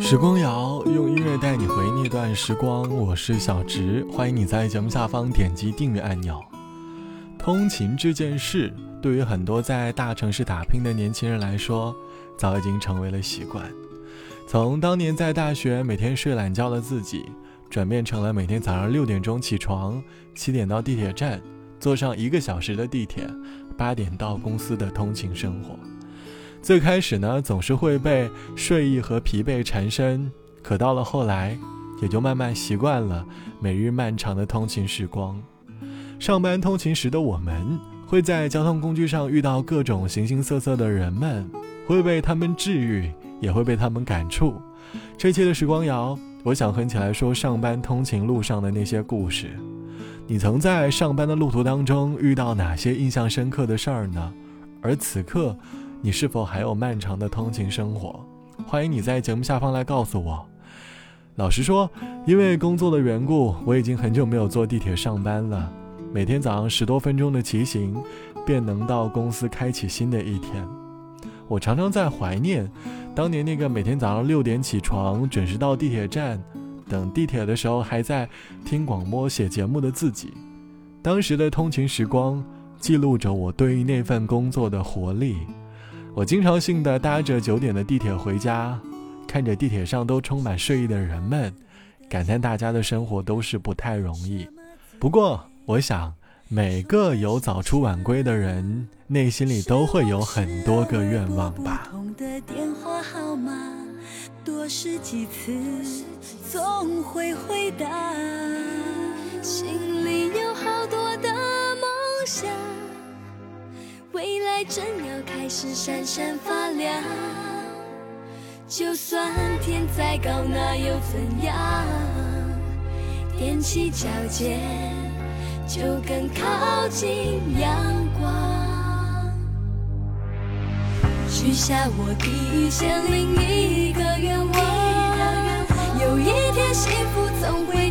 时光谣用音乐带你回那段时光，我是小植，欢迎你在节目下方点击订阅按钮。通勤这件事，对于很多在大城市打拼的年轻人来说，早已经成为了习惯。从当年在大学每天睡懒觉的自己，转变成了每天早上六点钟起床，七点到地铁站，坐上一个小时的地铁，八点到公司的通勤生活。最开始呢，总是会被睡意和疲惫缠身，可到了后来，也就慢慢习惯了每日漫长的通勤时光。上班通勤时的我们，会在交通工具上遇到各种形形色色的人们，会被他们治愈，也会被他们感触。这期的时光谣，我想哼起来说上班通勤路上的那些故事。你曾在上班的路途当中遇到哪些印象深刻的事儿呢？而此刻。你是否还有漫长的通勤生活？欢迎你在节目下方来告诉我。老实说，因为工作的缘故，我已经很久没有坐地铁上班了。每天早上十多分钟的骑行，便能到公司开启新的一天。我常常在怀念当年那个每天早上六点起床，准时到地铁站，等地铁的时候还在听广播、写节目的自己。当时的通勤时光，记录着我对于那份工作的活力。我经常性的搭着九点的地铁回家，看着地铁上都充满睡意的人们，感叹大家的生活都是不太容易。不过，我想每个有早出晚归的人，内心里都会有很多个愿望吧。试几次，总会回答，心里有好多的梦想。未来正要开始闪闪发亮，就算天再高，那又怎样？踮起脚尖，就更靠近阳光。许下我第一千零一个愿望，有一天幸福总会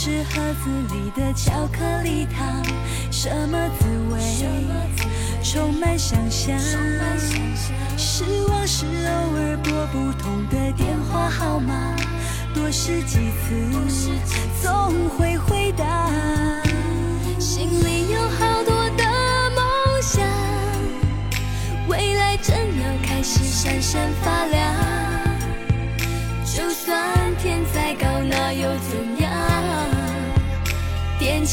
是盒子里的巧克力糖，什么滋味？充满想象。失望是偶尔拨不通的电话号码，多试几次，总会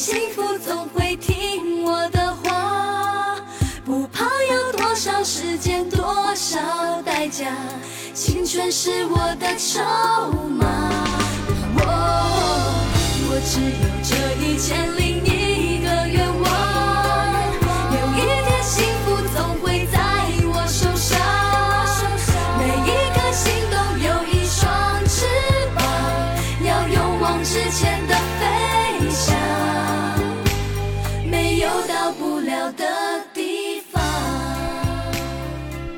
幸福总会听我的话，不怕要多少时间，多少代价。青春是我的筹码，我我只有这一千。到不了的地方。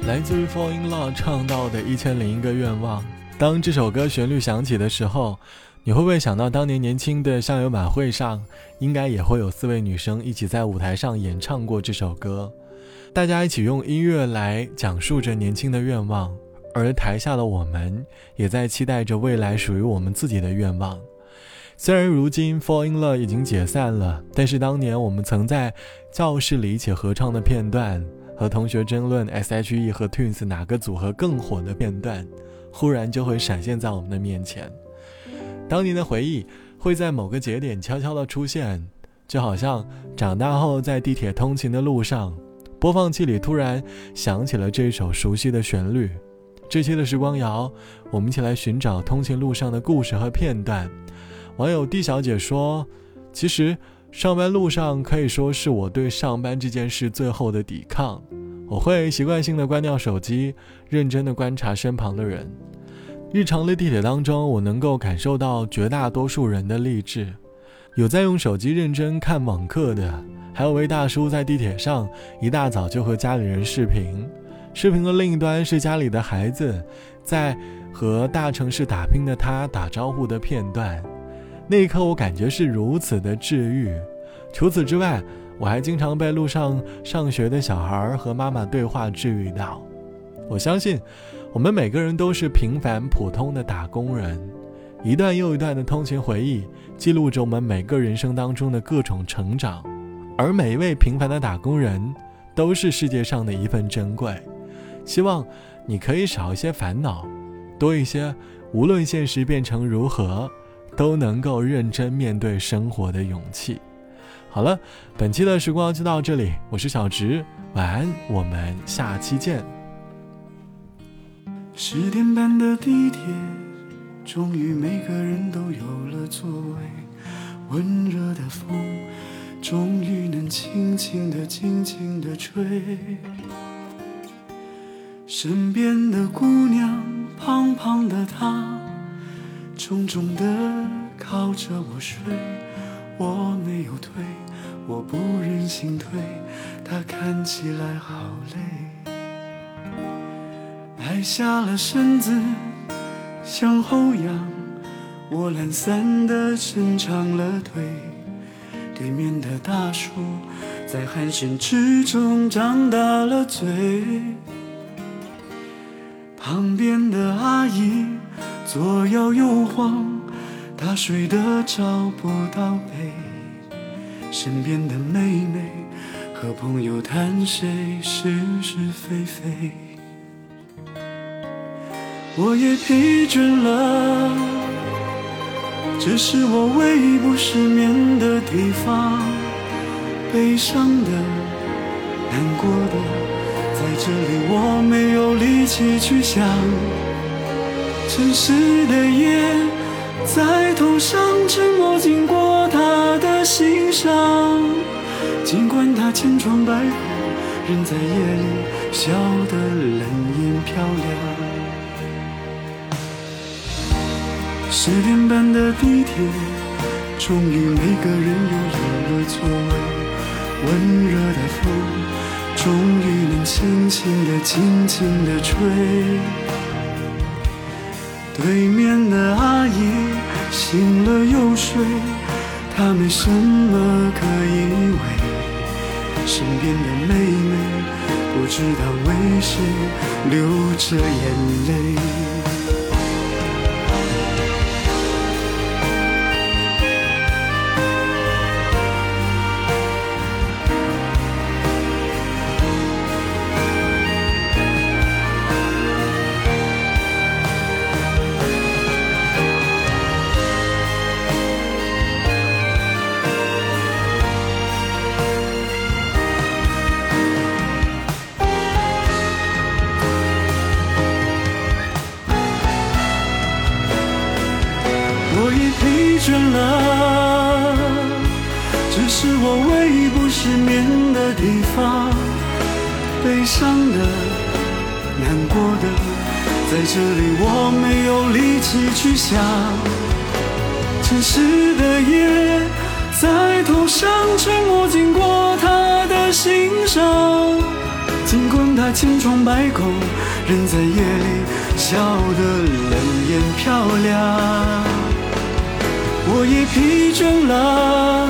来自于 Fall in Love 唱到的一千零一个愿望。当这首歌旋律响起的时候。你会不会想到当年年轻的校友晚会上，应该也会有四位女生一起在舞台上演唱过这首歌？大家一起用音乐来讲述着年轻的愿望，而台下的我们也在期待着未来属于我们自己的愿望。虽然如今 Fall in Love 已经解散了，但是当年我们曾在教室里一起合唱的片段，和同学争论 S.H.E 和 Twins 哪个组合更火的片段，忽然就会闪现在我们的面前。当年的回忆会在某个节点悄悄地出现，就好像长大后在地铁通勤的路上，播放器里突然响起了这首熟悉的旋律。这期的时光谣，我们一起来寻找通勤路上的故事和片段。网友 D 小姐说：“其实上班路上可以说是我对上班这件事最后的抵抗。我会习惯性的关掉手机，认真的观察身旁的人。”日常的地铁当中，我能够感受到绝大多数人的励志。有在用手机认真看网课的，还有位大叔在地铁上一大早就和家里人视频，视频的另一端是家里的孩子在和大城市打拼的他打招呼的片段。那一刻，我感觉是如此的治愈。除此之外，我还经常被路上上学的小孩和妈妈对话治愈到。我相信。我们每个人都是平凡普通的打工人，一段又一段的通勤回忆，记录着我们每个人生当中的各种成长。而每一位平凡的打工人，都是世界上的一份珍贵。希望你可以少一些烦恼，多一些无论现实变成如何，都能够认真面对生活的勇气。好了，本期的时光就到这里，我是小直，晚安，我们下期见。十点半的地铁，终于每个人都有了座位。温热的风，终于能轻轻地、轻轻地吹。身边的姑娘，胖胖的她，重重地靠着我睡。我没有推，我不忍心推，她看起来好累。矮下了身子，向后仰，我懒散地伸长了腿。对面的大叔在鼾声之中张大了嘴，旁边的阿姨左摇右晃，她睡得找不到北。身边的妹妹和朋友谈谁是是非非。我也疲倦了，这是我唯一不失眠的地方。悲伤的、难过的，在这里我没有力气去想。城市的夜在头上沉默，经过他的心上。尽管他千疮百孔，仍在夜里笑得冷艳漂亮。十点半的地铁，终于每个人又有了座位。温热的风，终于能轻轻地、轻轻地吹。对面的阿姨醒了又睡，她没什么可以为。身边的妹妹不知道为谁流着眼泪。悲伤的、难过的，在这里我没有力气去想。城市的夜在头上沉默，经过他的心上。尽管他千疮百孔，仍在夜里笑得冷眼漂亮。我也疲倦了，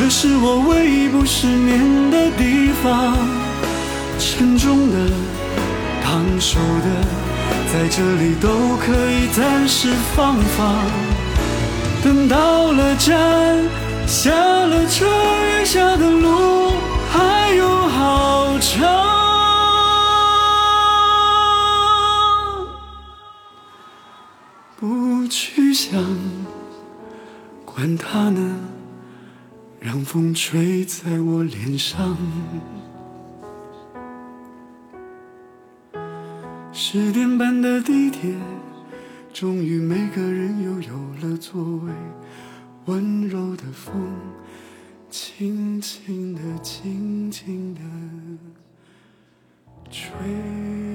这是我唯一不失眠的地方。沉重的、烫手的，在这里都可以暂时放放。等到了站，下了车，风吹在我脸上。十点半的地铁，终于每个人又有了座位。温柔的风，轻轻地，轻轻地吹。